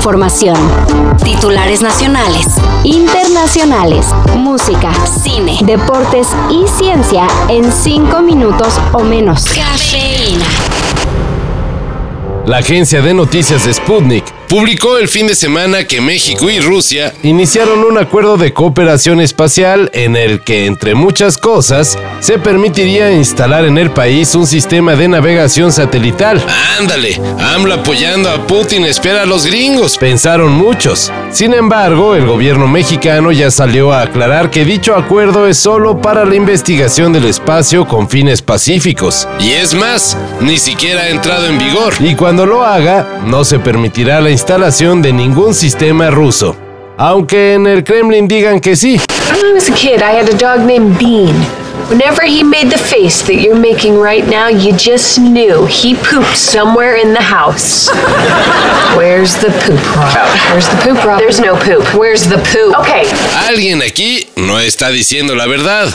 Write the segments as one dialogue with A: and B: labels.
A: información. Titulares nacionales, internacionales, música, cine, deportes y ciencia en 5 minutos o menos. Cafeína.
B: La agencia de noticias de Sputnik publicó el fin de semana que México y Rusia iniciaron un acuerdo de cooperación espacial en el que, entre muchas cosas, se permitiría instalar en el país un sistema de navegación satelital. Ándale, AMLO apoyando a Putin espera a los gringos, pensaron muchos. Sin embargo, el gobierno mexicano ya salió a aclarar que dicho acuerdo es solo para la investigación del espacio con fines pacíficos. Y es más, ni siquiera ha entrado en vigor. Y cuando lo haga, no se permitirá la instalación de ningún sistema ruso. Aunque en el Kremlin digan que sí.
C: When I was a kid, I had a dog named Bean. Whenever he made the face that you're making right now, you just knew he pooped somewhere in the house. Where's the poop, Rob? Where's the poop, Rob? There's no poop. Where's the poop? Okay.
B: Alguien aquí no está diciendo la verdad.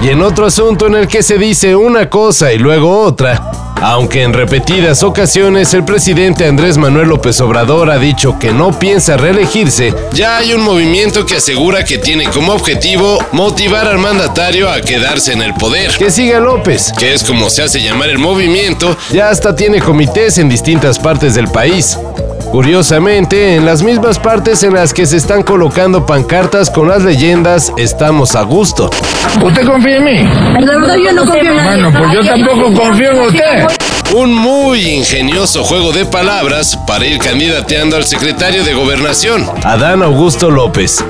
B: Y en otro asunto en el que se dice una cosa y luego otra, aunque en repetidas ocasiones el presidente Andrés Manuel López Obrador ha dicho que no piensa reelegirse, ya hay un movimiento que asegura que tiene como objetivo motivar al mandatario a quedarse en el poder. Que siga López, que es como se hace llamar el movimiento, ya hasta tiene comités en distintas partes del país. Curiosamente, en las mismas partes en las que se están colocando pancartas con las leyendas Estamos a gusto.
D: ¿Usted confía en mí?
E: La verdad yo no confío en nadie.
D: Bueno, pues yo tampoco confío en usted.
B: Un muy ingenioso juego de palabras para ir candidateando al secretario de Gobernación, Adán Augusto López.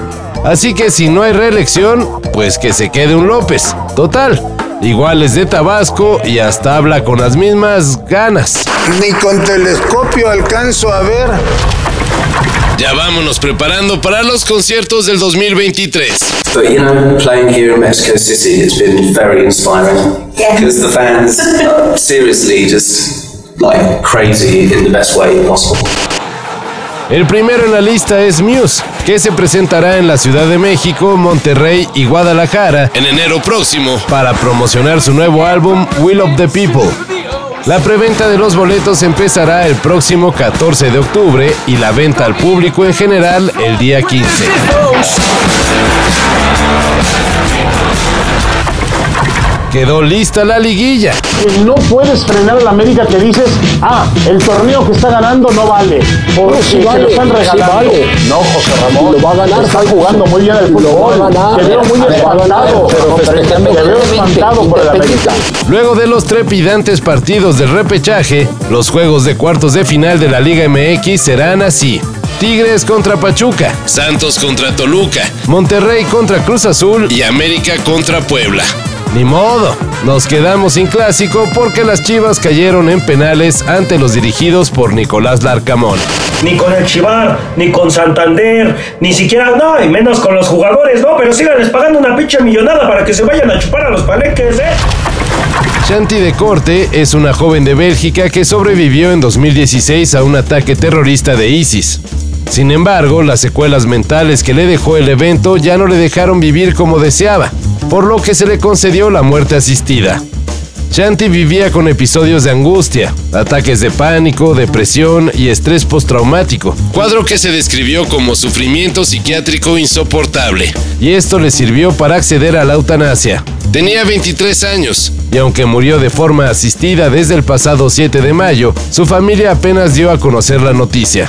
B: Así que si no hay reelección, pues que se quede un López. Total, igual es de Tabasco y hasta habla con las mismas ganas.
F: Ni con telescopio alcanzo a ver.
B: Ya vámonos preparando para los conciertos del 2023.
G: But you know, playing here in Mexico City, it's been very inspiring because the fans are seriously just like crazy in the best way possible.
B: El primero en la lista es Muse, que se presentará en la Ciudad de México, Monterrey y Guadalajara en enero próximo para promocionar su nuevo álbum Will of the People. La preventa de los boletos empezará el próximo 14 de octubre y la venta al público en general el día 15. Quedó lista la liguilla.
H: No puedes frenar a la América que dices, ah, el torneo que está ganando no vale. Porque
E: sí
H: se
E: vale,
H: lo están
E: sí
H: regalando.
E: vale.
H: No, José Ramón.
E: Lo va a ganar, Paco,
H: jugando muy bien el
E: lo
H: fútbol.
E: va a ganar.
H: Te veo muy
E: ver,
H: espantado.
E: pero
H: Te veo espantado por el América.
B: Luego de los trepidantes partidos del repechaje, los juegos de cuartos de final de la Liga MX serán así. Tigres contra Pachuca, Santos contra Toluca, Monterrey contra Cruz Azul y América contra Puebla. Ni modo, nos quedamos sin clásico porque las Chivas cayeron en penales ante los dirigidos por Nicolás Larcamón.
I: ni con el Chivar, ni con Santander, ni siquiera, no, y menos con los jugadores, no, pero síganles pagando una pinche millonada para que se vayan a chupar a los palenques, ¿eh?
B: Shanti de Corte es una joven de Bélgica que sobrevivió en 2016 a un ataque terrorista de ISIS. Sin embargo, las secuelas mentales que le dejó el evento ya no le dejaron vivir como deseaba, por lo que se le concedió la muerte asistida. Shanti vivía con episodios de angustia, ataques de pánico, depresión y estrés postraumático, cuadro que se describió como sufrimiento psiquiátrico insoportable, y esto le sirvió para acceder a la eutanasia. Tenía 23 años, y aunque murió de forma asistida desde el pasado 7 de mayo, su familia apenas dio a conocer la noticia.